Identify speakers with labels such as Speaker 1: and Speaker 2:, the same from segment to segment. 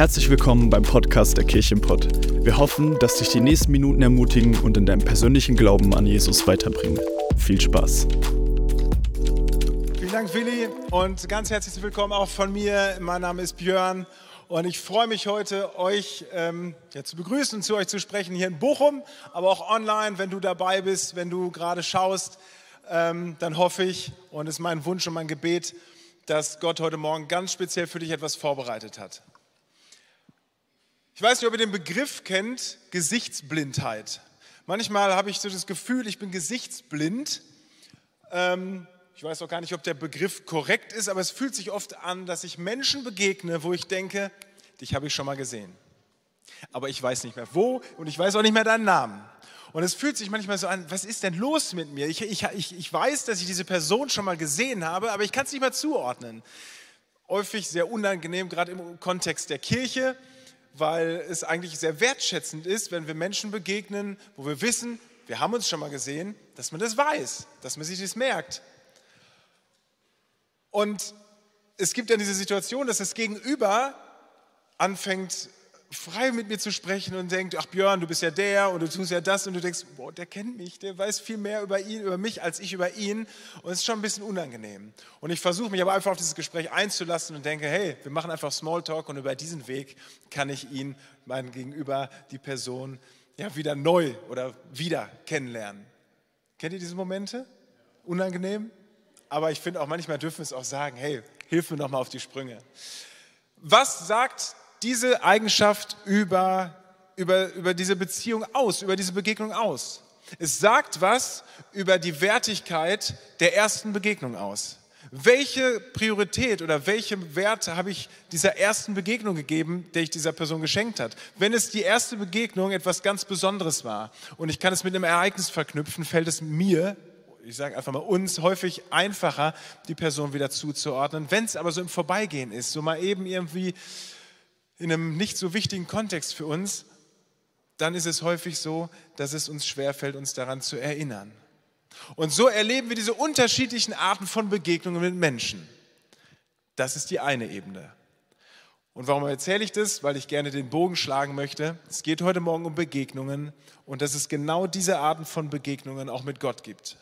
Speaker 1: Herzlich willkommen beim Podcast der Kirchenpott. Wir hoffen, dass dich die nächsten Minuten ermutigen und in deinem persönlichen Glauben an Jesus weiterbringen. Viel Spaß.
Speaker 2: Vielen Dank, Willi, und ganz herzlich willkommen auch von mir. Mein Name ist Björn und ich freue mich heute, euch ähm, ja, zu begrüßen und zu euch zu sprechen hier in Bochum, aber auch online, wenn du dabei bist, wenn du gerade schaust, ähm, dann hoffe ich und es ist mein Wunsch und mein Gebet, dass Gott heute Morgen ganz speziell für dich etwas vorbereitet hat. Ich weiß nicht, ob ihr den Begriff kennt, Gesichtsblindheit. Manchmal habe ich so das Gefühl, ich bin gesichtsblind. Ähm, ich weiß auch gar nicht, ob der Begriff korrekt ist, aber es fühlt sich oft an, dass ich Menschen begegne, wo ich denke, dich habe ich schon mal gesehen. Aber ich weiß nicht mehr wo und ich weiß auch nicht mehr deinen Namen. Und es fühlt sich manchmal so an, was ist denn los mit mir? Ich, ich, ich weiß, dass ich diese Person schon mal gesehen habe, aber ich kann es nicht mehr zuordnen. Häufig sehr unangenehm, gerade im Kontext der Kirche weil es eigentlich sehr wertschätzend ist, wenn wir Menschen begegnen, wo wir wissen, wir haben uns schon mal gesehen, dass man das weiß, dass man sich das merkt. Und es gibt dann diese Situation, dass das Gegenüber anfängt frei mit mir zu sprechen und denkt, ach Björn, du bist ja der und du tust ja das und du denkst, boah, der kennt mich, der weiß viel mehr über ihn, über mich als ich über ihn und es ist schon ein bisschen unangenehm. Und ich versuche mich aber einfach auf dieses Gespräch einzulassen und denke, hey, wir machen einfach Smalltalk und über diesen Weg kann ich ihn, mein Gegenüber, die Person, ja, wieder neu oder wieder kennenlernen. Kennt ihr diese Momente? Unangenehm? Aber ich finde auch manchmal dürfen wir es auch sagen, hey, hilf mir noch mal auf die Sprünge. Was sagt diese Eigenschaft über, über, über diese Beziehung aus, über diese Begegnung aus. Es sagt was über die Wertigkeit der ersten Begegnung aus. Welche Priorität oder welche Werte habe ich dieser ersten Begegnung gegeben, der ich dieser Person geschenkt hat? Wenn es die erste Begegnung etwas ganz Besonderes war und ich kann es mit einem Ereignis verknüpfen, fällt es mir, ich sage einfach mal uns, häufig einfacher, die Person wieder zuzuordnen. Wenn es aber so im Vorbeigehen ist, so mal eben irgendwie in einem nicht so wichtigen Kontext für uns, dann ist es häufig so, dass es uns schwerfällt, uns daran zu erinnern. Und so erleben wir diese unterschiedlichen Arten von Begegnungen mit Menschen. Das ist die eine Ebene. Und warum erzähle ich das? Weil ich gerne den Bogen schlagen möchte. Es geht heute Morgen um Begegnungen und dass es genau diese Arten von Begegnungen auch mit Gott gibt.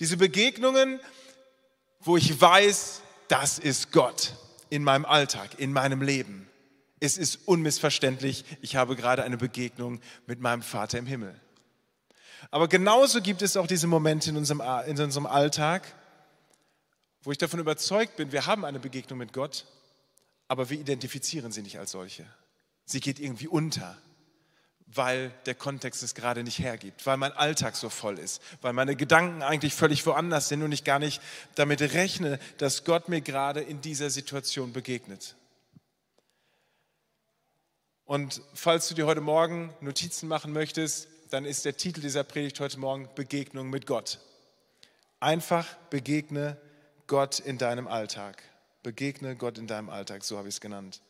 Speaker 2: Diese Begegnungen, wo ich weiß, das ist Gott in meinem Alltag, in meinem Leben. Es ist unmissverständlich, ich habe gerade eine Begegnung mit meinem Vater im Himmel. Aber genauso gibt es auch diese Momente in unserem, in unserem Alltag, wo ich davon überzeugt bin, wir haben eine Begegnung mit Gott, aber wir identifizieren sie nicht als solche. Sie geht irgendwie unter, weil der Kontext es gerade nicht hergibt, weil mein Alltag so voll ist, weil meine Gedanken eigentlich völlig woanders sind und ich gar nicht damit rechne, dass Gott mir gerade in dieser Situation begegnet. Und falls du dir heute Morgen Notizen machen möchtest, dann ist der Titel dieser Predigt heute Morgen Begegnung mit Gott. Einfach begegne Gott in deinem Alltag. Begegne Gott in deinem Alltag, so habe ich es genannt.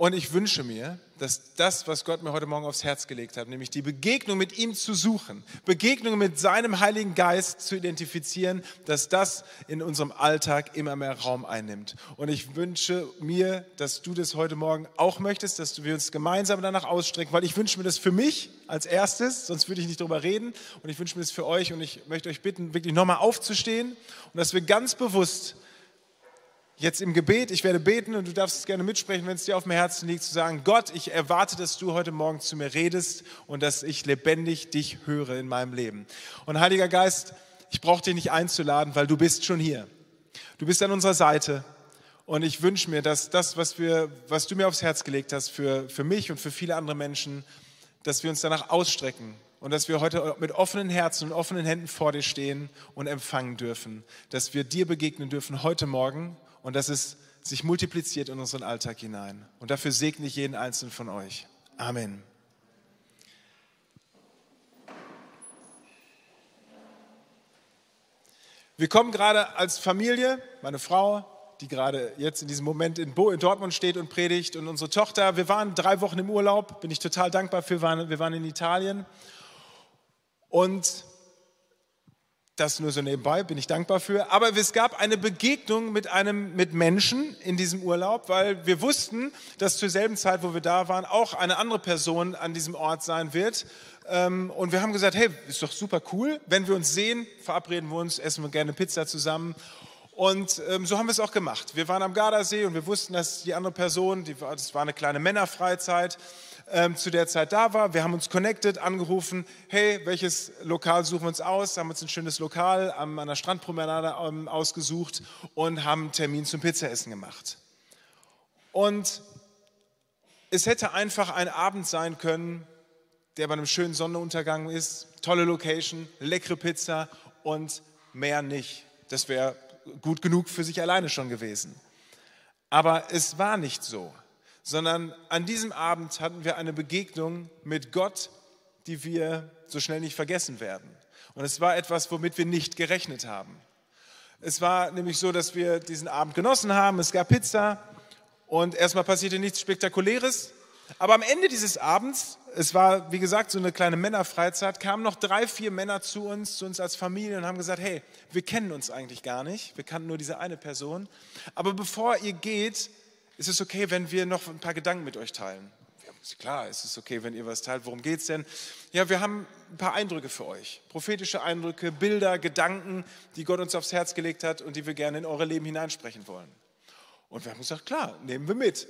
Speaker 2: Und ich wünsche mir, dass das, was Gott mir heute Morgen aufs Herz gelegt hat, nämlich die Begegnung mit ihm zu suchen, Begegnung mit seinem Heiligen Geist zu identifizieren, dass das in unserem Alltag immer mehr Raum einnimmt. Und ich wünsche mir, dass du das heute Morgen auch möchtest, dass wir uns gemeinsam danach ausstrecken, weil ich wünsche mir das für mich als erstes, sonst würde ich nicht darüber reden. Und ich wünsche mir das für euch und ich möchte euch bitten, wirklich nochmal aufzustehen und dass wir ganz bewusst jetzt im Gebet, ich werde beten und du darfst es gerne mitsprechen, wenn es dir auf dem Herzen liegt, zu sagen, Gott, ich erwarte, dass du heute Morgen zu mir redest und dass ich lebendig dich höre in meinem Leben. Und Heiliger Geist, ich brauche dich nicht einzuladen, weil du bist schon hier. Du bist an unserer Seite und ich wünsche mir, dass das, was, wir, was du mir aufs Herz gelegt hast für, für mich und für viele andere Menschen, dass wir uns danach ausstrecken und dass wir heute mit offenen Herzen und offenen Händen vor dir stehen und empfangen dürfen, dass wir dir begegnen dürfen heute Morgen und dass es sich multipliziert in unseren Alltag hinein. Und dafür segne ich jeden einzelnen von euch. Amen. Wir kommen gerade als Familie, meine Frau, die gerade jetzt in diesem Moment in, Bo in Dortmund steht und predigt, und unsere Tochter. Wir waren drei Wochen im Urlaub, bin ich total dankbar für. Wir waren in Italien. Und Das nur so nebenbei, bin ich dankbar für. Aber es gab eine Begegnung mit einem, mit Menschen in diesem Urlaub, weil wir wussten, dass zur selben Zeit, wo wir da waren, auch eine andere Person an diesem Ort sein wird. Ähm, und wir haben gesagt, hey, ist doch super cool. Wenn wir uns sehen, verabreden wir uns, essen wir gerne Pizza zusammen. Und ähm, so haben wir es auch gemacht. Wir waren am Gardasee und wir wussten, dass die andere Person, die das war eine kleine Männerfreizeit, ähm, zu der Zeit da war. Wir haben uns connected, angerufen, hey, welches Lokal suchen wir uns aus? Haben uns ein schönes Lokal an einer Strandpromenade ähm, ausgesucht und haben einen Termin zum Pizzaessen gemacht. Und es hätte einfach ein Abend sein können, der bei einem schönen Sonnenuntergang ist, tolle Location, leckere Pizza und mehr nicht. Das wäre gut genug für sich alleine schon gewesen. Aber es war nicht so sondern an diesem Abend hatten wir eine Begegnung mit Gott, die wir so schnell nicht vergessen werden. Und es war etwas, womit wir nicht gerechnet haben. Es war nämlich so, dass wir diesen Abend genossen haben, es gab Pizza und erstmal passierte nichts Spektakuläres. Aber am Ende dieses Abends, es war wie gesagt so eine kleine Männerfreizeit, kamen noch drei, vier Männer zu uns, zu uns als Familie und haben gesagt, hey, wir kennen uns eigentlich gar nicht, wir kannten nur diese eine Person. Aber bevor ihr geht, ist es okay, wenn wir noch ein paar Gedanken mit euch teilen? Klar, ist es okay, wenn ihr was teilt. Worum geht es denn? Ja, wir haben ein paar Eindrücke für euch. Prophetische Eindrücke, Bilder, Gedanken, die Gott uns aufs Herz gelegt hat und die wir gerne in eure Leben hineinsprechen wollen. Und wir haben gesagt, klar, nehmen wir mit.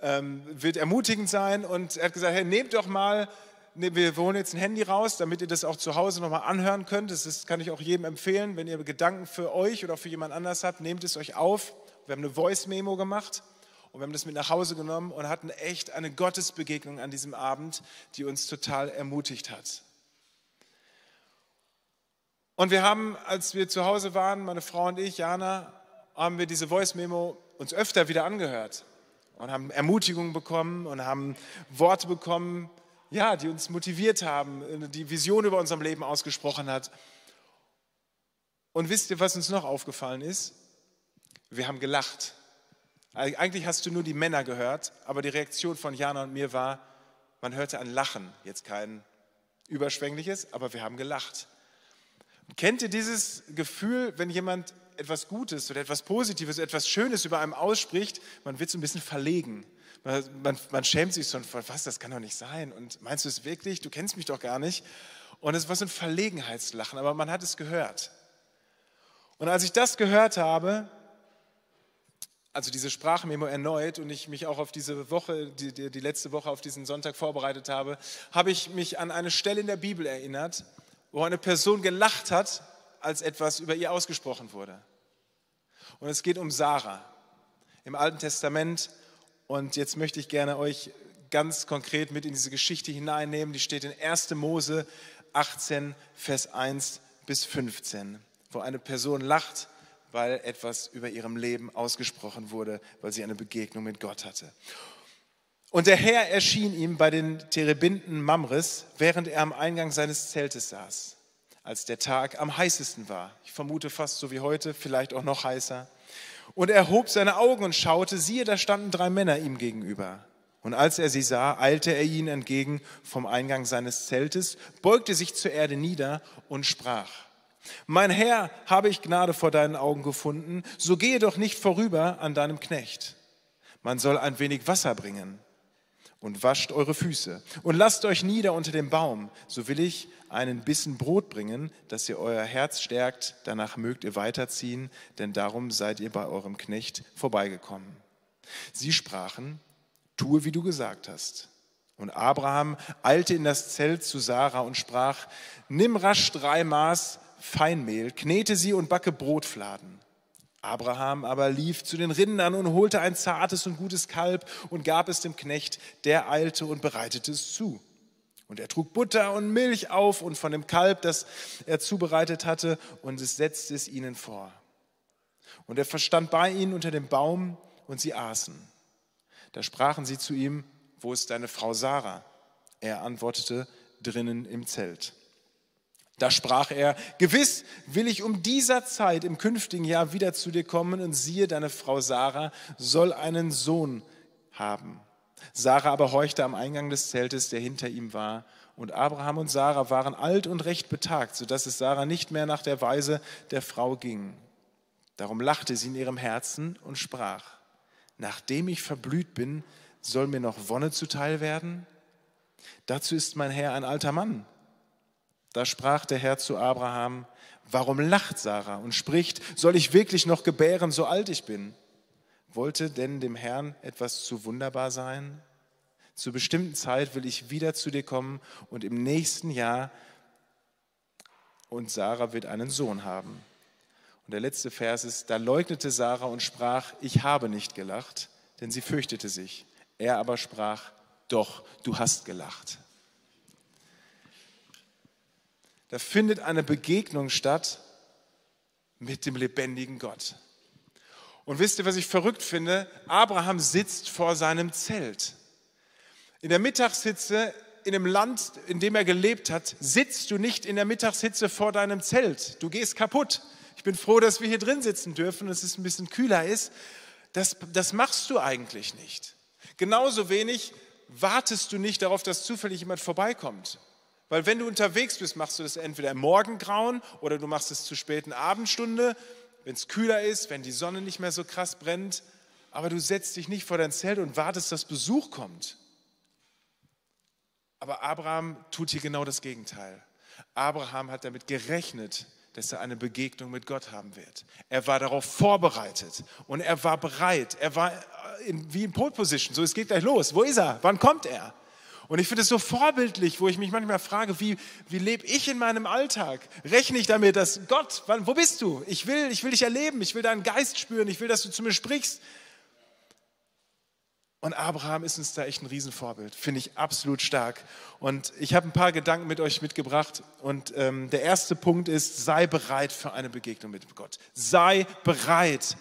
Speaker 2: Ähm, wird ermutigend sein. Und er hat gesagt, hey, nehmt doch mal, ne, wir holen jetzt ein Handy raus, damit ihr das auch zu Hause nochmal anhören könnt. Das ist, kann ich auch jedem empfehlen. Wenn ihr Gedanken für euch oder für jemand anders habt, nehmt es euch auf. Wir haben eine Voice-Memo gemacht und wir haben das mit nach Hause genommen und hatten echt eine Gottesbegegnung an diesem Abend, die uns total ermutigt hat. Und wir haben, als wir zu Hause waren, meine Frau und ich, Jana, haben wir diese Voice-Memo uns öfter wieder angehört und haben Ermutigungen bekommen und haben Worte bekommen, ja, die uns motiviert haben, die Vision über unserem Leben ausgesprochen hat. Und wisst ihr, was uns noch aufgefallen ist? Wir haben gelacht. Eigentlich hast du nur die Männer gehört, aber die Reaktion von Jana und mir war, man hörte ein Lachen, jetzt kein überschwängliches, aber wir haben gelacht. Kennt ihr dieses Gefühl, wenn jemand etwas Gutes oder etwas Positives, etwas Schönes über einem ausspricht, man wird so ein bisschen verlegen. Man, man, man schämt sich so von, was, das kann doch nicht sein. Und meinst du es wirklich? Du kennst mich doch gar nicht. Und es war so ein Verlegenheitslachen, aber man hat es gehört. Und als ich das gehört habe, also diese Sprachmemo erneut und ich mich auch auf diese Woche, die, die, letzte Woche auf diesen Sonntag vorbereitet habe, habe ich mich an eine Stelle in der Bibel erinnert, wo eine Person gelacht hat, als etwas über ihr ausgesprochen wurde. Und es geht um Sarah im Alten Testament. Und jetzt möchte ich gerne euch ganz konkret mit in diese Geschichte hineinnehmen. Die steht in 1. Mose 18, Vers 1 bis 15, wo eine Person lacht weil etwas über ihrem Leben ausgesprochen wurde, weil sie eine Begegnung mit Gott hatte. Und der Herr erschien ihm bei den Terebinden Mamres, während er am Eingang seines Zeltes saß, als der Tag am heißesten war. Ich vermute fast so wie heute, vielleicht auch noch heißer. Und er hob seine Augen und schaute, siehe, da standen drei Männer ihm gegenüber. Und als er sie sah, eilte er ihnen entgegen vom Eingang seines Zeltes, beugte sich zur Erde nieder und sprach, mein Herr, habe ich Gnade vor deinen Augen gefunden, so gehe doch nicht vorüber an deinem Knecht. Man soll ein wenig Wasser bringen und wascht eure Füße und lasst euch nieder unter dem Baum, so will ich einen Bissen Brot bringen, dass ihr euer Herz stärkt, danach mögt ihr weiterziehen, denn darum seid ihr bei eurem Knecht vorbeigekommen. Sie sprachen, tue, wie du gesagt hast. Und Abraham eilte in das Zelt zu Sarah und sprach, nimm rasch drei Maß Feinmehl, knete sie und backe Brotfladen. Abraham aber lief zu den Rindern und holte ein zartes und gutes Kalb und gab es dem Knecht, der eilte und bereitete es zu. Und er trug Butter und Milch auf und von dem Kalb, das er zubereitet hatte, und es setzte es ihnen vor. Und er verstand bei ihnen unter dem Baum, und sie aßen. Da sprachen sie zu ihm, wo ist deine Frau Sarah? Er antwortete, drinnen im Zelt. Da sprach er, gewiss will ich um dieser Zeit im künftigen Jahr wieder zu dir kommen und siehe, deine Frau Sarah soll einen Sohn haben. Sarah aber horchte am Eingang des Zeltes, der hinter ihm war, Und Abraham und Sarah waren alt und recht betagt, sodass es Sarah nicht mehr nach der Weise der Frau ging. Darum lachte sie in ihrem Herzen und sprach, nachdem ich verblüht bin, soll mir noch Wonne zuteil werden? Dazu ist mein Herr ein alter Mann. Da sprach der Herr zu Abraham, warum lacht Sarah und spricht, soll ich wirklich noch gebären, so alt ich bin? Wollte denn dem Herrn etwas zu wunderbar sein? Zur bestimmten Zeit will ich wieder zu dir kommen und im nächsten Jahr und Sarah wird einen Sohn haben. Und der letzte Vers ist, da leugnete Sarah und sprach, ich habe nicht gelacht, denn sie fürchtete sich. Er aber sprach, doch, du hast gelacht. Da findet eine Begegnung statt mit dem lebendigen Gott. Und wisst ihr, was ich verrückt finde? Abraham sitzt vor seinem Zelt. In der Mittagshitze in dem Land, in dem er gelebt hat, sitzt du nicht in der Mittagshitze vor deinem Zelt. Du gehst kaputt. Ich bin froh, dass wir hier drin sitzen dürfen und es ein bisschen kühler ist. Das, das machst du eigentlich nicht. Genauso wenig wartest du nicht darauf, dass zufällig jemand vorbeikommt. Weil wenn du unterwegs bist, machst du das entweder im Morgengrauen oder du machst es zur späten Abendstunde, wenn es kühler ist, wenn die Sonne nicht mehr so krass brennt. Aber du setzt dich nicht vor dein Zelt und wartest, dass Besuch kommt. Aber Abraham tut hier genau das Gegenteil. Abraham hat damit gerechnet, dass er eine Begegnung mit Gott haben wird. Er war darauf vorbereitet und er war bereit. Er war in, wie in Pole Position. So, es geht gleich los. Wo ist er? Wann kommt er? Und ich finde es so vorbildlich, wo ich mich manchmal frage, wie, wie lebe ich in meinem Alltag? Rechne ich damit, dass Gott, wann, wo bist du? Ich will, ich will dich erleben, ich will deinen Geist spüren, ich will, dass du zu mir sprichst. Und Abraham ist uns da echt ein Riesenvorbild, finde ich absolut stark. Und ich habe ein paar Gedanken mit euch mitgebracht. Und ähm, der erste Punkt ist, sei bereit für eine Begegnung mit Gott. Sei bereit,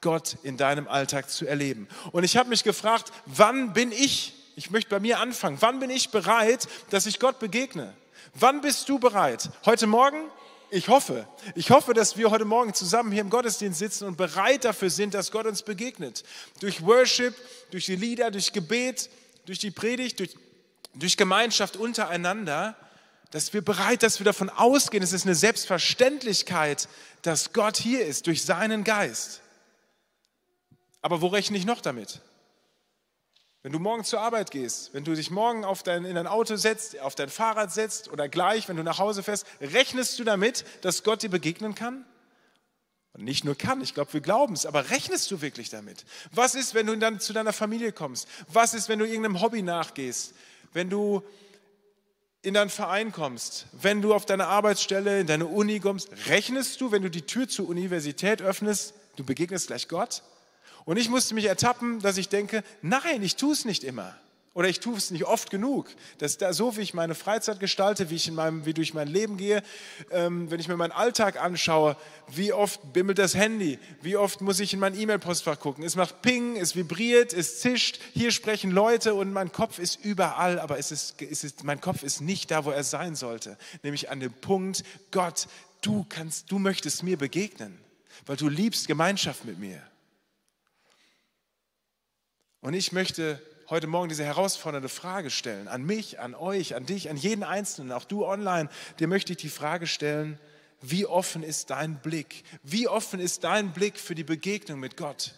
Speaker 2: Gott in deinem Alltag zu erleben. Und ich habe mich gefragt, wann bin ich, ich möchte bei mir anfangen, wann bin ich bereit, dass ich Gott begegne? Wann bist du bereit? Heute Morgen? Ich hoffe, ich hoffe, dass wir heute Morgen zusammen hier im Gottesdienst sitzen und bereit dafür sind, dass Gott uns begegnet. Durch Worship, durch die Lieder, durch Gebet, durch die Predigt, durch, durch Gemeinschaft untereinander, dass wir bereit, dass wir davon ausgehen, es ist eine Selbstverständlichkeit, dass Gott hier ist durch seinen Geist. Aber wo rechne ich noch damit? Wenn du morgen zur Arbeit gehst, wenn du dich morgen auf dein, in dein Auto setzt, auf dein Fahrrad setzt oder gleich, wenn du nach Hause fährst, rechnest du damit, dass Gott dir begegnen kann? Und nicht nur kann, ich glaube, wir glauben es, aber rechnest du wirklich damit? Was ist, wenn du dann zu deiner Familie kommst? Was ist, wenn du irgendeinem Hobby nachgehst? Wenn du in deinen Verein kommst, wenn du auf deine Arbeitsstelle, in deine Uni kommst, rechnest du, wenn du die Tür zur Universität öffnest, du begegnest gleich Gott? Und ich musste mich ertappen, dass ich denke, nein, ich tue es nicht immer. Oder ich tue es nicht oft genug. Dass da so, wie ich meine Freizeit gestalte, wie ich in meinem, wie durch mein Leben gehe, ähm, wenn ich mir meinen Alltag anschaue, wie oft bimmelt das Handy, wie oft muss ich in mein E-Mail-Postfach gucken. Es macht Ping, es vibriert, es zischt, hier sprechen Leute und mein Kopf ist überall, aber es ist, es ist, mein Kopf ist nicht da, wo er sein sollte. Nämlich an dem Punkt, Gott, du kannst, du möchtest mir begegnen, weil du liebst Gemeinschaft mit mir. Und ich möchte heute Morgen diese herausfordernde Frage stellen, an mich, an euch, an dich, an jeden Einzelnen, auch du online, dir möchte ich die Frage stellen, wie offen ist dein Blick? Wie offen ist dein Blick für die Begegnung mit Gott?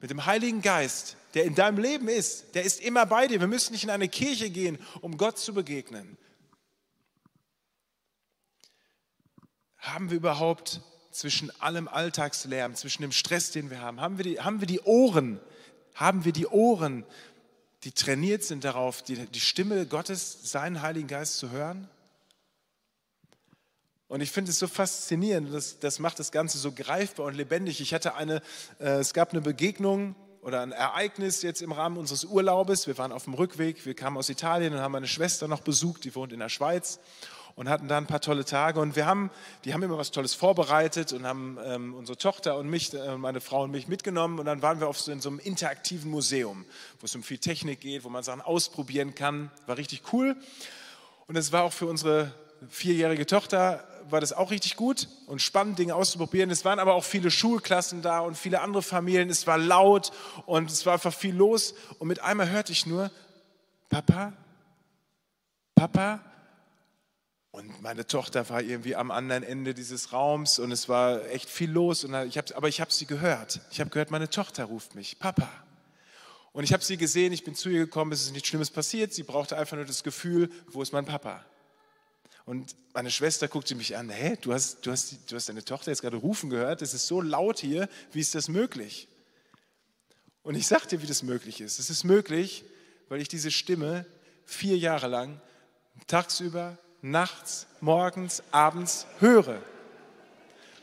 Speaker 2: Mit dem Heiligen Geist, der in deinem Leben ist, der ist immer bei dir. Wir müssen nicht in eine Kirche gehen, um Gott zu begegnen. Haben wir überhaupt zwischen allem Alltagslärm, zwischen dem Stress, den wir haben, haben wir die, haben wir die Ohren, haben wir die Ohren, die trainiert sind darauf, die, die Stimme Gottes, seinen Heiligen Geist zu hören? Und ich finde es so faszinierend, das, das macht das Ganze so greifbar und lebendig. Ich hatte eine, äh, es gab eine Begegnung oder ein Ereignis jetzt im Rahmen unseres Urlaubes. Wir waren auf dem Rückweg, wir kamen aus Italien und haben meine Schwester noch besucht, die wohnt in der Schweiz und hatten da ein paar tolle Tage. Und wir haben, die haben immer was Tolles vorbereitet und haben ähm, unsere Tochter und mich, äh, meine Frau und mich mitgenommen. Und dann waren wir auf so, in so einem interaktiven Museum, wo es um viel Technik geht, wo man Sachen ausprobieren kann. War richtig cool. Und es war auch für unsere vierjährige Tochter war das auch richtig gut und spannend, Dinge auszuprobieren. Es waren aber auch viele Schulklassen da und viele andere Familien. Es war laut und es war einfach viel los. Und mit einmal hörte ich nur, Papa, Papa, Und meine Tochter war irgendwie am anderen Ende dieses Raums und es war echt viel los. Und ich hab, aber ich habe sie gehört. Ich habe gehört, meine Tochter ruft mich, Papa. Und ich habe sie gesehen, ich bin zu ihr gekommen, es ist nichts Schlimmes passiert. Sie brauchte einfach nur das Gefühl, wo ist mein Papa? Und meine Schwester guckte mich an, hä, du hast, du, hast, du hast deine Tochter jetzt gerade rufen gehört, es ist so laut hier, wie ist das möglich? Und ich sagte, wie das möglich ist. Es ist möglich, weil ich diese Stimme vier Jahre lang tagsüber nachts, morgens, abends höre.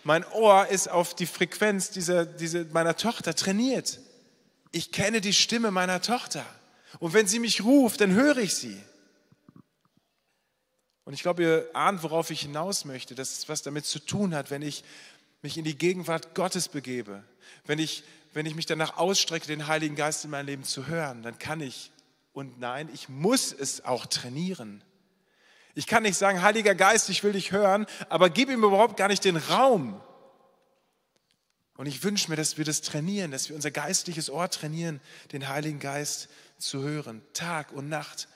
Speaker 2: Mein Ohr ist auf die Frequenz dieser, dieser, meiner Tochter trainiert. Ich kenne die Stimme meiner Tochter. Und wenn sie mich ruft, dann höre ich sie. Und ich glaube, ihr ahnt, worauf ich hinaus möchte, dass es was damit zu tun hat, wenn ich mich in die Gegenwart Gottes begebe, wenn ich, wenn ich mich danach ausstrecke, den Heiligen Geist in mein Leben zu hören, dann kann ich und nein, ich muss es auch trainieren. Ich kann nicht sagen, Heiliger Geist, ich will dich hören, aber gib ihm überhaupt gar nicht den Raum. Und ich wünsche mir, dass wir das trainieren, dass wir unser geistliches Ohr trainieren, den Heiligen Geist zu hören, Tag und Nacht.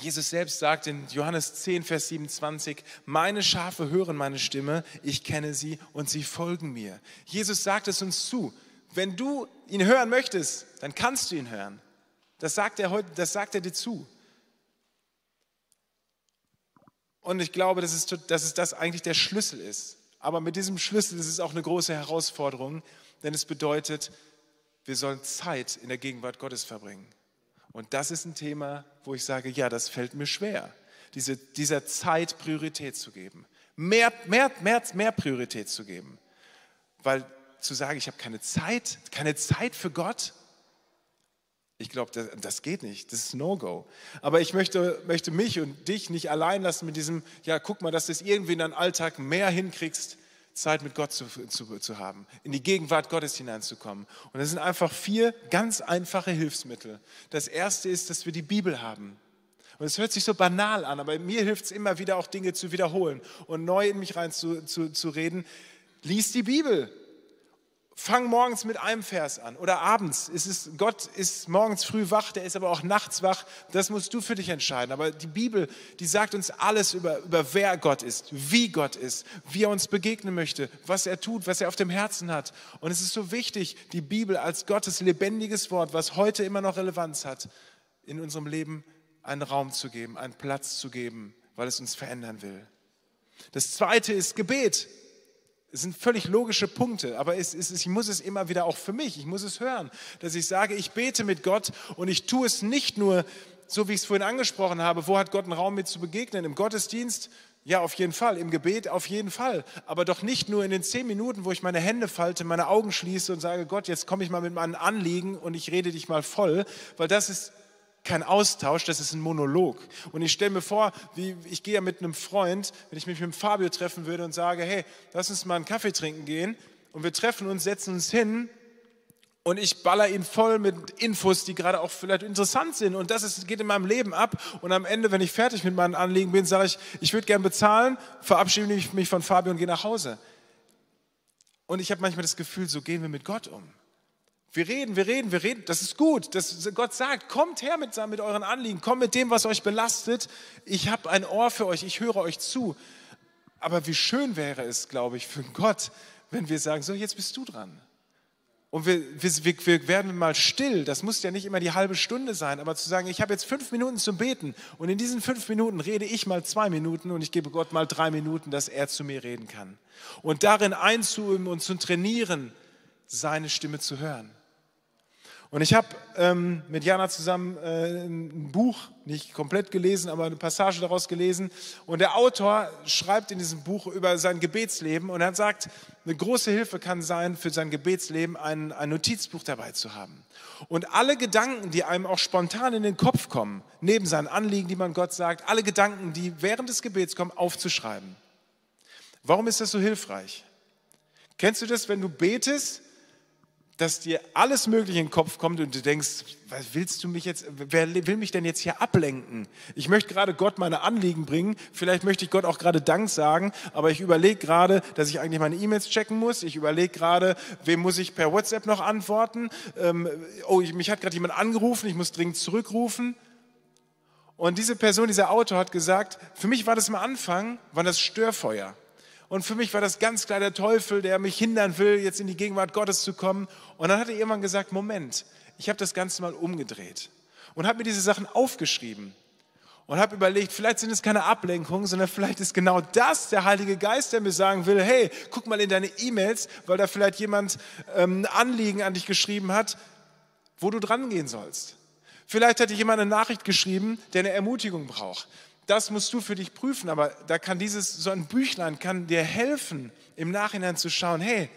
Speaker 2: Jesus selbst sagt in Johannes 10, Vers 27, meine Schafe hören meine Stimme, ich kenne sie und sie folgen mir. Jesus sagt es uns zu. Wenn du ihn hören möchtest, dann kannst du ihn hören. Das sagt er heute, das sagt er dir zu. Und ich glaube, dass es, dass es das eigentlich der Schlüssel ist. Aber mit diesem Schlüssel ist es auch eine große Herausforderung, denn es bedeutet, wir sollen Zeit in der Gegenwart Gottes verbringen. Und das ist ein Thema, wo ich sage, ja, das fällt mir schwer, diese, dieser Zeit Priorität zu geben. Mehr, mehr, mehr, mehr Priorität zu geben. Weil zu sagen, ich habe keine Zeit, keine Zeit für Gott, ich glaube, das, das, geht nicht, das ist No-Go. Aber ich möchte, möchte mich und dich nicht allein lassen mit diesem, ja, guck mal, dass du es irgendwie in deinen Alltag mehr hinkriegst, Zeit mit Gott zu, zu, zu haben, in die Gegenwart Gottes hineinzukommen. Und das sind einfach vier ganz einfache Hilfsmittel. Das erste ist, dass wir die Bibel haben. Und es hört sich so banal an, aber mir hilft es immer wieder auch Dinge zu wiederholen und neu in mich rein zu, zu, zu reden. Lies die Bibel. Fang morgens mit einem Vers an oder abends. Es ist, Gott ist morgens früh wach, der ist aber auch nachts wach. Das musst du für dich entscheiden. Aber die Bibel, die sagt uns alles über, über wer Gott ist, wie Gott ist, wie er uns begegnen möchte, was er tut, was er auf dem Herzen hat. Und es ist so wichtig, die Bibel als Gottes lebendiges Wort, was heute immer noch Relevanz hat, in unserem Leben einen Raum zu geben, einen Platz zu geben, weil es uns verändern will. Das zweite ist Gebet. Es sind völlig logische Punkte, aber es, es, ich muss es immer wieder auch für mich, ich muss es hören, dass ich sage, ich bete mit Gott und ich tue es nicht nur, so wie ich es vorhin angesprochen habe, wo hat Gott einen Raum mit zu begegnen? Im Gottesdienst, ja, auf jeden Fall, im Gebet auf jeden Fall, aber doch nicht nur in den zehn Minuten, wo ich meine Hände falte, meine Augen schließe und sage, Gott, jetzt komme ich mal mit meinen Anliegen und ich rede dich mal voll, weil das ist kein Austausch, das ist ein Monolog. Und ich stelle mir vor, wie ich gehe ja mit einem Freund, wenn ich mich mit Fabio treffen würde und sage, hey, lass uns mal einen Kaffee trinken gehen und wir treffen uns, setzen uns hin und ich baller ihn voll mit Infos, die gerade auch vielleicht interessant sind und das ist, geht in meinem Leben ab und am Ende, wenn ich fertig mit meinen Anliegen bin, sage ich, ich würde gern bezahlen, verabschiede mich von Fabio und gehe nach Hause. Und ich habe manchmal das Gefühl, so gehen wir mit Gott um. Wir reden, wir reden, wir reden. Das ist gut. Das, Gott sagt, kommt her mit, mit euren Anliegen, kommt mit dem, was euch belastet. Ich habe ein Ohr für euch, ich höre euch zu. Aber wie schön wäre es, glaube ich, für Gott, wenn wir sagen, so, jetzt bist du dran. Und wir, wir, wir werden mal still. Das muss ja nicht immer die halbe Stunde sein, aber zu sagen, ich habe jetzt fünf Minuten zum Beten und in diesen fünf Minuten rede ich mal zwei Minuten und ich gebe Gott mal drei Minuten, dass er zu mir reden kann. Und darin einzuüben und zu trainieren, seine Stimme zu hören. Und ich habe ähm, mit Jana zusammen äh, ein Buch, nicht komplett gelesen, aber eine Passage daraus gelesen. Und der Autor schreibt in diesem Buch über sein Gebetsleben und er sagt, eine große Hilfe kann sein, für sein Gebetsleben ein, ein Notizbuch dabei zu haben. Und alle Gedanken, die einem auch spontan in den Kopf kommen, neben seinen Anliegen, die man Gott sagt, alle Gedanken, die während des Gebets kommen, aufzuschreiben. Warum ist das so hilfreich? Kennst du das, wenn du betest dass dir alles Mögliche in den Kopf kommt und du denkst, was willst du mich jetzt, wer will mich denn jetzt hier ablenken? Ich möchte gerade Gott meine Anliegen bringen, vielleicht möchte ich Gott auch gerade Dank sagen, aber ich überlege gerade, dass ich eigentlich meine E-Mails checken muss, ich überlege gerade, wem muss ich per WhatsApp noch antworten, ähm, oh, mich hat gerade jemand angerufen, ich muss dringend zurückrufen. Und diese Person, dieser Autor hat gesagt, für mich war das am Anfang, war das Störfeuer. Und für mich war das ganz klar der Teufel, der mich hindern will, jetzt in die Gegenwart Gottes zu kommen. Und dann hat er irgendwann gesagt, Moment, ich habe das Ganze mal umgedreht und habe mir diese Sachen aufgeschrieben und habe überlegt, vielleicht sind es keine Ablenkungen, sondern vielleicht ist genau das der Heilige Geist, der mir sagen will, hey, guck mal in deine E-Mails, weil da vielleicht jemand ähm, ein Anliegen an dich geschrieben hat, wo du dran gehen sollst. Vielleicht hat dir jemand eine Nachricht geschrieben, der eine Ermutigung braucht. Das musst du für dich prüfen, aber da kann dieses, so ein Büchlein kann dir helfen, im Nachhinein zu schauen, hey,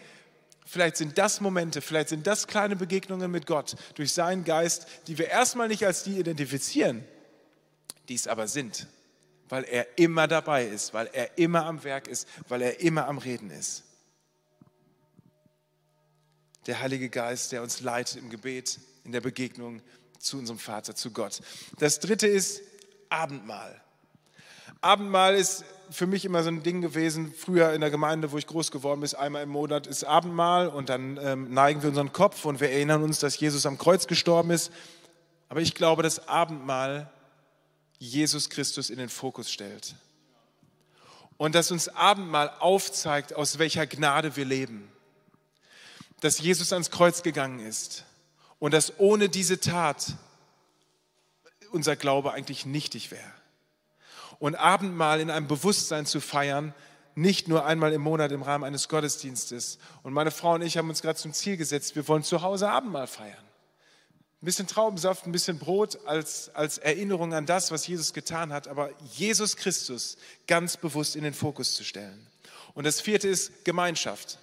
Speaker 2: vielleicht sind das Momente, vielleicht sind das kleine Begegnungen mit Gott durch seinen Geist, die wir erstmal nicht als die identifizieren, die es aber sind, weil er immer dabei ist, weil er immer am Werk ist, weil er immer am Reden ist. Der Heilige Geist, der uns leitet im Gebet, in der Begegnung zu unserem Vater, zu Gott. Das dritte ist Abendmahl. Abendmahl ist für mich immer so ein Ding gewesen, früher in der Gemeinde, wo ich groß geworden bin, einmal im Monat ist Abendmahl und dann ähm, neigen wir unseren Kopf und wir erinnern uns, dass Jesus am Kreuz gestorben ist. Aber ich glaube, dass Abendmahl Jesus Christus in den Fokus stellt. Und dass uns Abendmahl aufzeigt, aus welcher Gnade wir leben. Dass Jesus ans Kreuz gegangen ist und dass ohne diese Tat unser Glaube eigentlich nichtig wäre. Und Abendmahl in einem Bewusstsein zu feiern, nicht nur einmal im Monat im Rahmen eines Gottesdienstes. Und meine Frau und ich haben uns gerade zum Ziel gesetzt, wir wollen zu Hause Abendmahl feiern. Ein bisschen Traubensaft, ein bisschen Brot als, als Erinnerung an das, was Jesus getan hat, aber Jesus Christus ganz bewusst in den Fokus zu stellen. Und das vierte ist Gemeinschaft.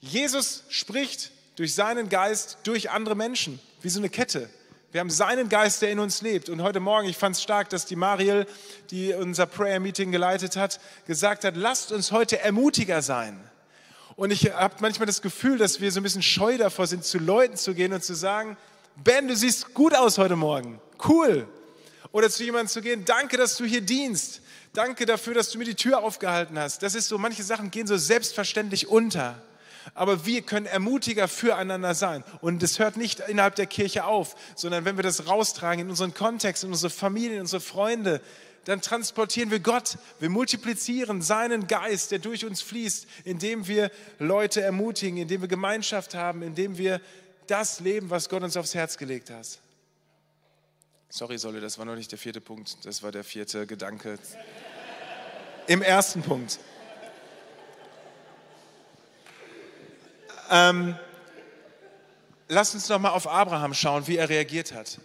Speaker 2: Jesus spricht durch seinen Geist durch andere Menschen, wie so eine Kette. Wir haben seinen Geist, der in uns lebt. Und heute Morgen, ich fand es stark, dass die Mariel, die unser Prayer Meeting geleitet hat, gesagt hat, lasst uns heute ermutiger sein. Und ich habe manchmal das Gefühl, dass wir so ein bisschen scheu davor sind, zu Leuten zu gehen und zu sagen, Ben, du siehst gut aus heute Morgen. Cool. Oder zu jemandem zu gehen, danke, dass du hier dienst. Danke dafür, dass du mir die Tür aufgehalten hast. Das ist so, manche Sachen gehen so selbstverständlich unter. Aber wir können Ermutiger füreinander sein. Und das hört nicht innerhalb der Kirche auf, sondern wenn wir das raustragen in unseren Kontext, in unsere Familie, in unsere Freunde, dann transportieren wir Gott. Wir multiplizieren seinen Geist, der durch uns fließt, indem wir Leute ermutigen, indem wir Gemeinschaft haben, indem wir das leben, was Gott uns aufs Herz gelegt hat. Sorry, Solle, das war noch nicht der vierte Punkt, das war der vierte Gedanke. Im ersten Punkt. Ähm, lasst uns noch mal auf Abraham schauen, wie er reagiert hat.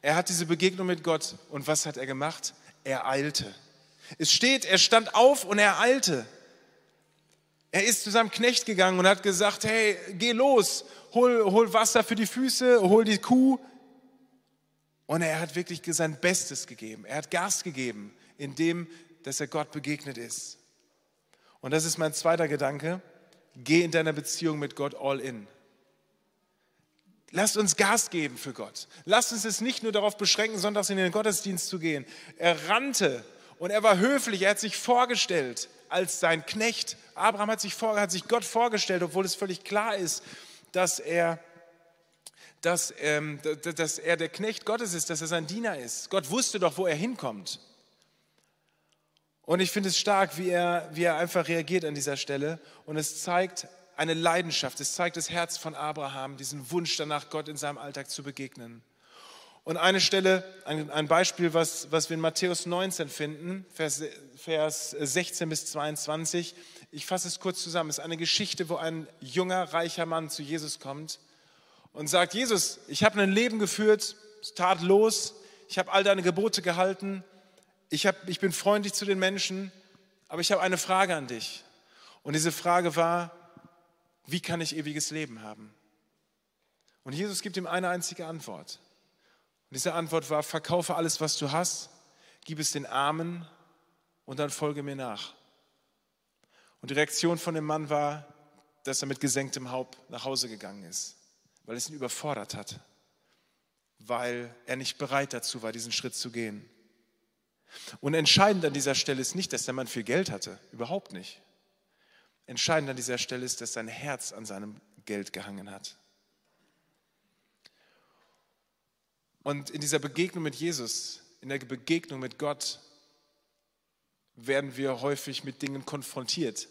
Speaker 2: Er hat diese Begegnung mit Gott und was hat er gemacht? er eilte. Es steht, er stand auf und er eilte. Er ist zu seinem Knecht gegangen und hat gesagt, hey, geh los, hol, hol Wasser für die Füße, hol die Kuh. Und er hat wirklich sein Bestes gegeben. Er hat Gas gegeben, indem, dass er Gott begegnet ist. Und das ist mein zweiter Gedanke. Geh in deiner Beziehung mit Gott all in. Lasst uns Gas geben für Gott. Lasst uns es nicht nur darauf beschränken, sonntags in den Gottesdienst zu gehen. Er rannte und er war höflich. Er hat sich vorgestellt als sein Knecht. Abraham hat sich, vor, hat sich Gott vorgestellt, obwohl es völlig klar ist, dass er, dass, ähm, dass er der Knecht Gottes ist, dass er sein Diener ist. Gott wusste doch, wo er hinkommt. Und ich finde es stark, wie er, wie er einfach reagiert an dieser Stelle. Und es zeigt eine Leidenschaft. Es zeigt das Herz von Abraham, diesen Wunsch danach, Gott in seinem Alltag zu begegnen. Und eine Stelle, ein, Beispiel, was, was wir in Matthäus 19 finden, Vers, Vers 16 bis 22. Ich fasse es kurz zusammen. Es ist eine Geschichte, wo ein junger, reicher Mann zu Jesus kommt und sagt, Jesus, ich habe ein Leben geführt, tatlos, ich habe all deine Gebote gehalten, ich, hab, ich bin freundlich zu den Menschen, aber ich habe eine Frage an dich. Und diese Frage war, wie kann ich ewiges Leben haben? Und Jesus gibt ihm eine einzige Antwort. Und diese Antwort war, verkaufe alles, was du hast, gib es den Armen und dann folge mir nach. Und die Reaktion von dem Mann war, dass er mit gesenktem Haupt nach Hause gegangen ist, weil es ihn überfordert hat, weil er nicht bereit dazu war, diesen Schritt zu gehen. Und entscheidend an dieser Stelle ist nicht, dass der Mann viel Geld hatte, überhaupt nicht. Entscheidend an dieser Stelle ist, dass sein Herz an seinem Geld gehangen hat. Und in dieser Begegnung mit Jesus, in der Begegnung mit Gott, werden wir häufig mit Dingen konfrontiert.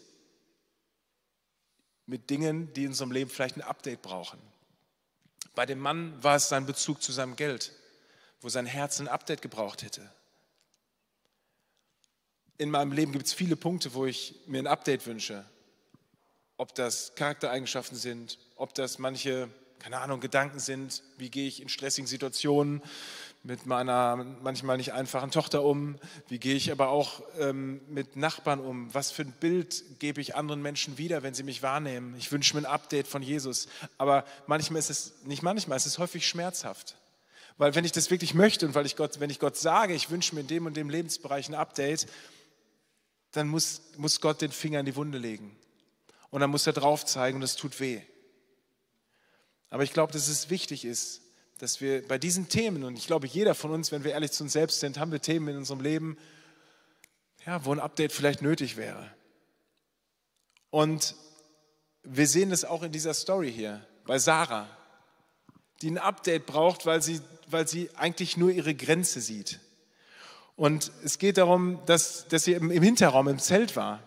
Speaker 2: Mit Dingen, die in unserem Leben vielleicht ein Update brauchen. Bei dem Mann war es sein Bezug zu seinem Geld, wo sein Herz ein Update gebraucht hätte. In meinem Leben gibt es viele Punkte, wo ich mir ein Update wünsche. Ob das Charaktereigenschaften sind, ob das manche, keine Ahnung, Gedanken sind, wie gehe ich in stressigen Situationen mit meiner manchmal nicht einfachen Tochter um, wie gehe ich aber auch ähm, mit Nachbarn um, was für ein Bild gebe ich anderen Menschen wieder, wenn sie mich wahrnehmen. Ich wünsche mir ein Update von Jesus, aber manchmal ist es, nicht manchmal, es ist häufig schmerzhaft. Weil wenn ich das wirklich möchte und weil ich Gott, wenn ich Gott sage, ich wünsche mir in dem und dem Lebensbereich ein Update, dann muss, muss Gott den Finger in die Wunde legen. Und dann muss er drauf zeigen und es tut weh. Aber ich glaube, dass es wichtig ist, dass wir bei diesen Themen, und ich glaube, jeder von uns, wenn wir ehrlich zu uns selbst sind, haben wir Themen in unserem Leben, ja, wo ein Update vielleicht nötig wäre. Und wir sehen es auch in dieser Story hier bei Sarah, die ein Update braucht, weil sie, weil sie eigentlich nur ihre Grenze sieht. Und es geht darum, dass, dass sie im, Hinterraum, im Zelt war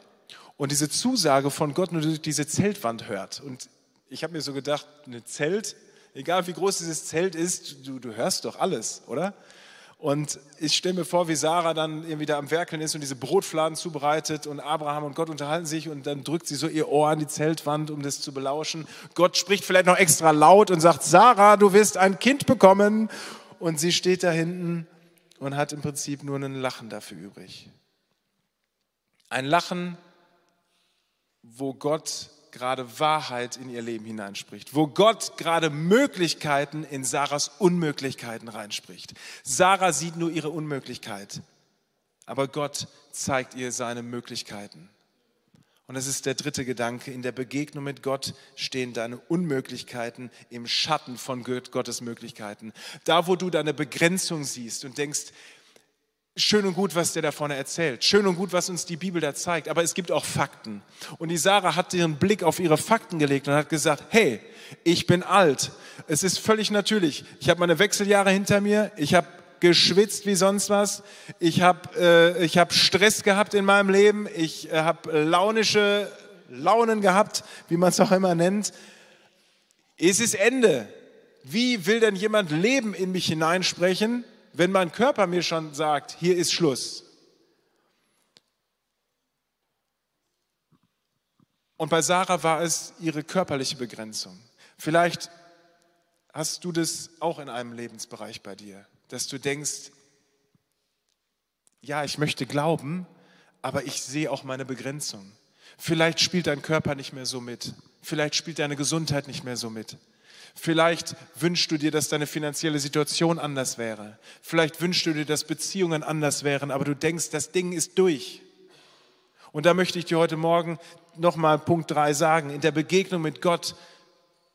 Speaker 2: und diese Zusage von Gott nur durch diese Zeltwand hört. Und ich habe mir so gedacht, ein Zelt, egal wie groß dieses Zelt ist, du, du hörst doch alles, oder? Und ich stelle mir vor, wie Sarah dann irgendwie da am Werkeln ist und diese Brotfladen zubereitet und Abraham und Gott unterhalten sich und dann drückt sie so ihr Ohr an die Zeltwand, um das zu belauschen. Gott spricht vielleicht noch extra laut und sagt, Sarah, du wirst ein Kind bekommen. Und sie steht da hinten und hat im Prinzip nur ein Lachen dafür übrig. Ein Lachen, wo Gott gerade Wahrheit in ihr Leben hineinspricht, wo Gott gerade Möglichkeiten in Sarahs Unmöglichkeiten reinspricht. Sarah sieht nur ihre Unmöglichkeit, aber Gott zeigt ihr seine Möglichkeiten. Und das ist der dritte Gedanke. In der Begegnung mit Gott stehen deine Unmöglichkeiten im Schatten von Gottes Möglichkeiten. Da, wo du deine Begrenzung siehst und denkst, schön und gut, was der da vorne erzählt, schön und gut, was uns die Bibel da zeigt, aber es gibt auch Fakten. Und die Sarah hat ihren Blick auf ihre Fakten gelegt und hat gesagt, hey, ich bin alt. Es ist völlig natürlich. Ich habe meine Wechseljahre hinter mir. Ich habe geschwitzt wie sonst was. Ich habe äh, hab Stress gehabt in meinem Leben. Ich äh, habe launische Launen gehabt, wie man es auch immer nennt. Es ist Ende. Wie will denn jemand Leben in mich hineinsprechen, wenn mein Körper mir schon sagt, hier ist Schluss? Und bei Sarah war es ihre körperliche Begrenzung. Vielleicht hast du das auch in einem Lebensbereich bei dir dass du denkst, ja, ich möchte glauben, aber ich sehe auch meine Begrenzung. Vielleicht spielt dein Körper nicht mehr so mit. Vielleicht spielt deine Gesundheit nicht mehr so mit. Vielleicht wünschst du dir, dass deine finanzielle Situation anders wäre. Vielleicht wünschst du dir, dass Beziehungen anders wären, aber du denkst, das Ding ist durch. Und da möchte ich dir heute Morgen nochmal Punkt 3 sagen. In der Begegnung mit Gott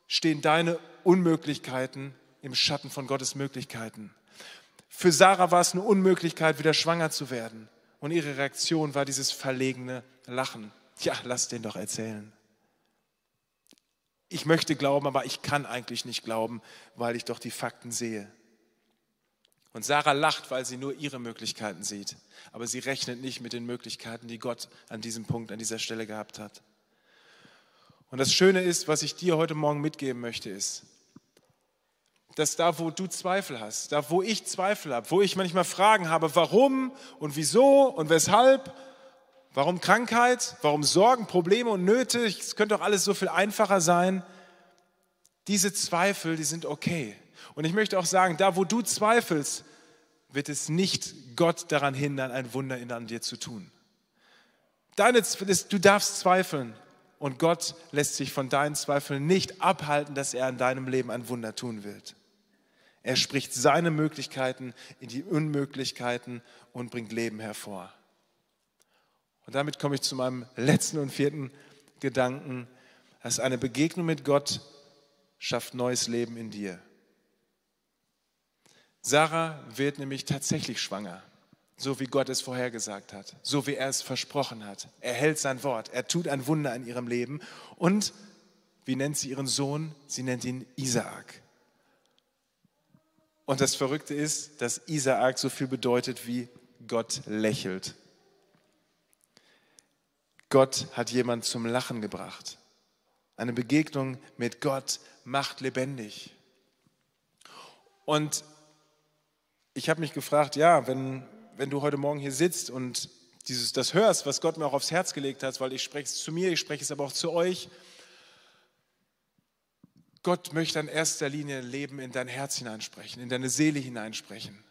Speaker 2: stehen deine Unmöglichkeiten im Schatten von Gottes Möglichkeiten. Für Sarah war es eine Unmöglichkeit, wieder schwanger zu werden. Und ihre Reaktion war dieses verlegene Lachen. Ja, lass den doch erzählen. Ich möchte glauben, aber ich kann eigentlich nicht glauben, weil ich doch die Fakten sehe. Und Sarah lacht, weil sie nur ihre Möglichkeiten sieht. Aber sie rechnet nicht mit den Möglichkeiten, die Gott an diesem Punkt, an dieser Stelle gehabt hat. Und das Schöne ist, was ich dir heute Morgen mitgeben möchte, ist, dass da, wo du Zweifel hast, da, wo ich Zweifel habe, wo ich manchmal Fragen habe, warum und wieso und weshalb, warum Krankheit, warum Sorgen, Probleme und Nöte, es könnte doch alles so viel einfacher sein. Diese Zweifel, die sind okay. Und ich möchte auch sagen, da, wo du zweifelst, wird es nicht Gott daran hindern, ein Wunder in an dir zu tun. Deine, du darfst zweifeln und Gott lässt sich von deinen Zweifeln nicht abhalten, dass er in deinem Leben ein Wunder tun wird. Er spricht seine Möglichkeiten in die Unmöglichkeiten und bringt Leben hervor. Und damit komme ich zu meinem letzten und vierten Gedanken, dass eine Begegnung mit Gott schafft neues Leben in dir. Sarah wird nämlich tatsächlich schwanger, so wie Gott es vorhergesagt hat, so wie er es versprochen hat. Er hält sein Wort, er tut ein Wunder in ihrem Leben und wie nennt sie ihren Sohn? Sie nennt ihn Isaak. Und das Verrückte ist, dass Isaak so viel bedeutet wie Gott lächelt. Gott hat jemand zum Lachen gebracht. Eine Begegnung mit Gott macht lebendig. Und ich habe mich gefragt, ja, wenn, wenn du heute Morgen hier sitzt und dieses, das hörst, was Gott mir auch aufs Herz gelegt hat, weil ich spreche es zu mir, ich spreche es aber auch zu euch. Gott möchte in erster Linie Leben in dein Herz hineinsprechen, in deine Seele hineinsprechen.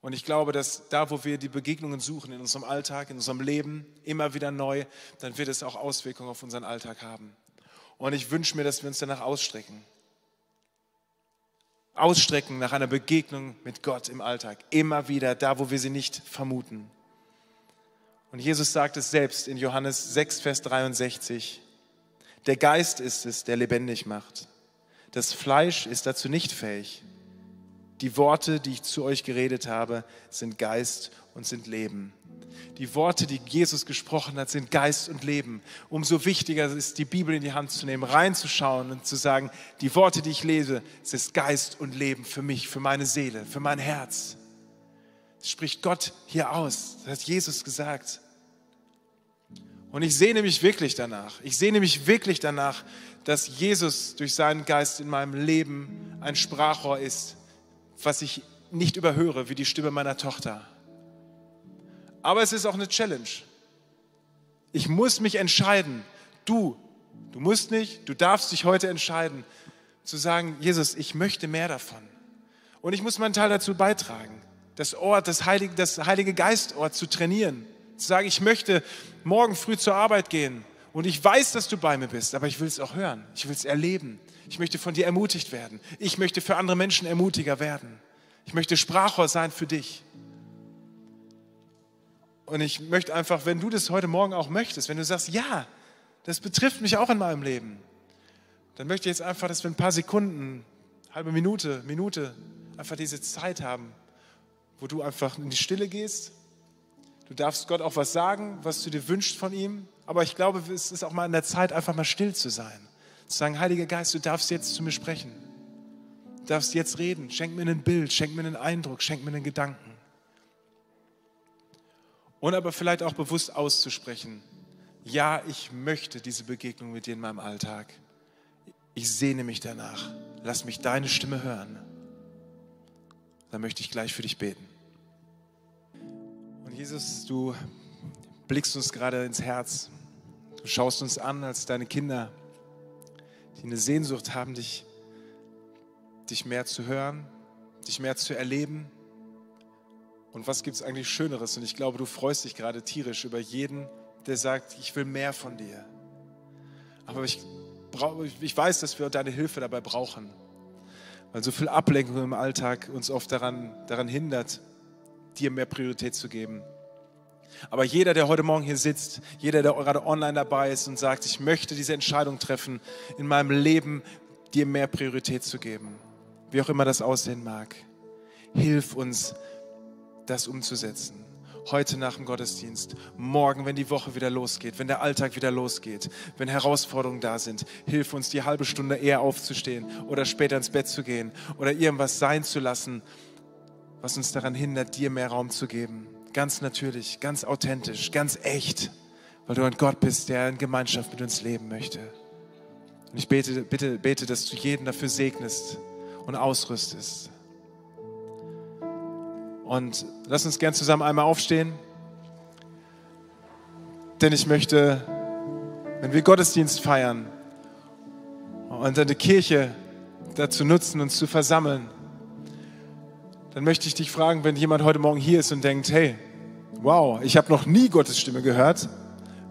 Speaker 2: Und ich glaube, dass da, wo wir die Begegnungen suchen, in unserem Alltag, in unserem Leben, immer wieder neu, dann wird es auch Auswirkungen auf unseren Alltag haben. Und ich wünsche mir, dass wir uns danach ausstrecken ausstrecken nach einer Begegnung mit Gott im Alltag. Immer wieder da, wo wir sie nicht vermuten. Und Jesus sagt es selbst in Johannes 6, Vers 63. Der Geist ist es, der lebendig macht. Das Fleisch ist dazu nicht fähig. Die Worte, die ich zu euch geredet habe, sind Geist und sind Leben. Die Worte, die Jesus gesprochen hat, sind Geist und Leben. Umso wichtiger ist, die Bibel in die Hand zu nehmen, reinzuschauen und zu sagen, die Worte, die ich lese, es ist Geist und Leben für mich, für meine Seele, für mein Herz. Das spricht Gott hier aus. Das hat Jesus gesagt. Und ich sehne mich wirklich danach. Ich sehne mich wirklich danach, dass Jesus durch seinen Geist in meinem Leben ein Sprachrohr ist, was ich nicht überhöre, wie die Stimme meiner Tochter. Aber es ist auch eine Challenge. Ich muss mich entscheiden. Du, du musst nicht, du darfst dich heute entscheiden, zu sagen, Jesus, ich möchte mehr davon. Und ich muss meinen Teil dazu beitragen, das Ort, das Heilige, das Heilige Geistort zu trainieren. Zu sagen, ich möchte morgen früh zur Arbeit gehen und ich weiß, dass du bei mir bist, aber ich will es auch hören. Ich will es erleben. Ich möchte von dir ermutigt werden. Ich möchte für andere Menschen ermutiger werden. Ich möchte Sprachrohr sein für dich. Und ich möchte einfach, wenn du das heute Morgen auch möchtest, wenn du sagst, ja, das betrifft mich auch in meinem Leben, dann möchte ich jetzt einfach, dass wir ein paar Sekunden, halbe Minute, Minute, einfach diese Zeit haben, wo du einfach in die Stille gehst. Du darfst Gott auch was sagen, was du dir wünschst von ihm. Aber ich glaube, es ist auch mal in der Zeit, einfach mal still zu sein. Zu sagen, Heiliger Geist, du darfst jetzt zu mir sprechen. Du darfst jetzt reden. Schenk mir ein Bild, schenk mir einen Eindruck, schenk mir einen Gedanken. Und aber vielleicht auch bewusst auszusprechen, ja, ich möchte diese Begegnung mit dir in meinem Alltag. Ich sehne mich danach. Lass mich deine Stimme hören. Dann möchte ich gleich für dich beten. Und Jesus, du blickst uns gerade ins Herz. Du schaust uns an als deine Kinder, die eine Sehnsucht haben, dich, dich mehr zu hören, dich mehr zu erleben und was gibt es eigentlich Schöneres? Und ich glaube, du freust dich gerade tierisch über jeden, der sagt, ich will mehr von dir. Aber ich, ich weiß, dass wir deine Hilfe dabei brauchen, weil so viel Ablenkung im Alltag uns oft daran, daran hindert, dir mehr Priorität zu geben. Aber jeder, der heute Morgen hier sitzt, jeder, der gerade online dabei ist und sagt, ich möchte diese Entscheidung treffen, in meinem Leben dir mehr Priorität zu geben, wie auch immer das aussehen mag, hilf uns, das umzusetzen. Heute nach dem Gottesdienst, morgen, wenn die Woche wieder losgeht, wenn der Alltag wieder losgeht, wenn Herausforderungen da sind, hilf uns, die halbe Stunde eher aufzustehen oder später ins Bett zu gehen oder irgendwas sein zu lassen, was uns daran hindert, dir mehr Raum zu geben. Ganz natürlich, ganz authentisch, ganz echt, weil du ein Gott bist, der in Gemeinschaft mit uns leben möchte. Und ich bete, bitte, bete, dass du jeden dafür segnest und ausrüstest. Und lass uns gern zusammen einmal aufstehen. Denn ich möchte, wenn wir Gottesdienst feiern und eine Kirche dazu nutzen, uns zu versammeln, dann möchte ich dich fragen, wenn jemand heute Morgen hier ist und denkt, hey, wow, ich habe noch nie Gottes Stimme gehört,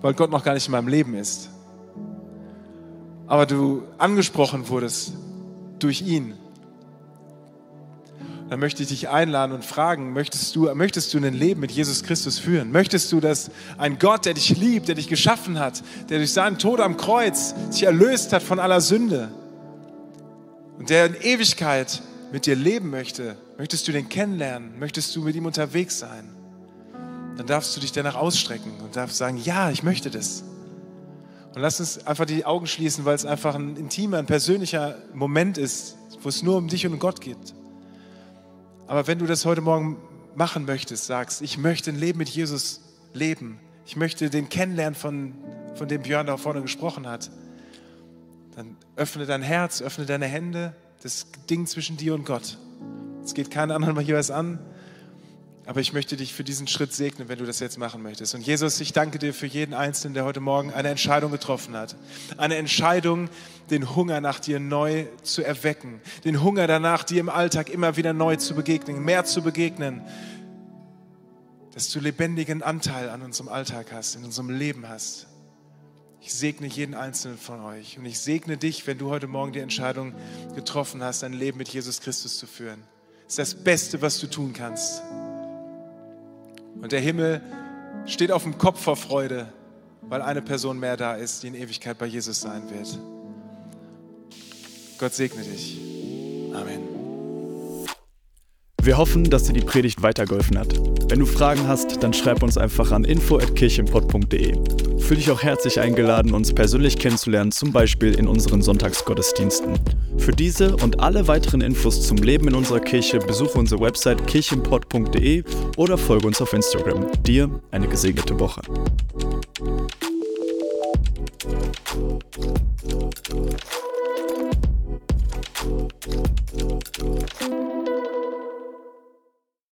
Speaker 2: weil Gott noch gar nicht in meinem Leben ist. Aber du angesprochen wurdest durch ihn dann möchte ich dich einladen und fragen, möchtest du, möchtest du ein Leben mit Jesus Christus führen? Möchtest du, dass ein Gott, der dich liebt, der dich geschaffen hat, der durch seinen Tod am Kreuz dich erlöst hat von aller Sünde und der in Ewigkeit mit dir leben möchte, möchtest du den kennenlernen? Möchtest du mit ihm unterwegs sein? Dann darfst du dich danach ausstrecken und darfst sagen, ja, ich möchte das. Und lass uns einfach die Augen schließen, weil es einfach ein intimer, ein persönlicher Moment ist, wo es nur um dich und Gott geht. Aber wenn du das heute Morgen machen möchtest, sagst, ich möchte ein Leben mit Jesus leben, ich möchte den kennenlernen, von, von dem Björn da vorne gesprochen hat, dann öffne dein Herz, öffne deine Hände, das Ding zwischen dir und Gott. Es geht keinen anderen mal hier was an. Aber ich möchte dich für diesen Schritt segnen, wenn du das jetzt machen möchtest. Und Jesus, ich danke dir für jeden Einzelnen, der heute Morgen eine Entscheidung getroffen hat. Eine Entscheidung, den Hunger nach dir neu zu erwecken. Den Hunger danach, dir im Alltag immer wieder neu zu begegnen, mehr zu begegnen. Dass du lebendigen Anteil an unserem Alltag hast, in unserem Leben hast. Ich segne jeden Einzelnen von euch. Und ich segne dich, wenn du heute Morgen die Entscheidung getroffen hast, ein Leben mit Jesus Christus zu führen. Das ist das Beste, was du tun kannst. Und der Himmel steht auf dem Kopf vor Freude, weil eine Person mehr da ist, die in Ewigkeit bei Jesus sein wird. Gott segne dich. Amen.
Speaker 1: Wir hoffen, dass dir die Predigt weitergeholfen hat. Wenn du Fragen hast, dann schreib uns einfach an info.kirchenpott.de. Fühl dich auch herzlich eingeladen, uns persönlich kennenzulernen, zum Beispiel in unseren Sonntagsgottesdiensten. Für diese und alle weiteren Infos zum Leben in unserer Kirche besuche unsere Website kirchenpott.de oder folge uns auf Instagram. Dir eine gesegnete Woche.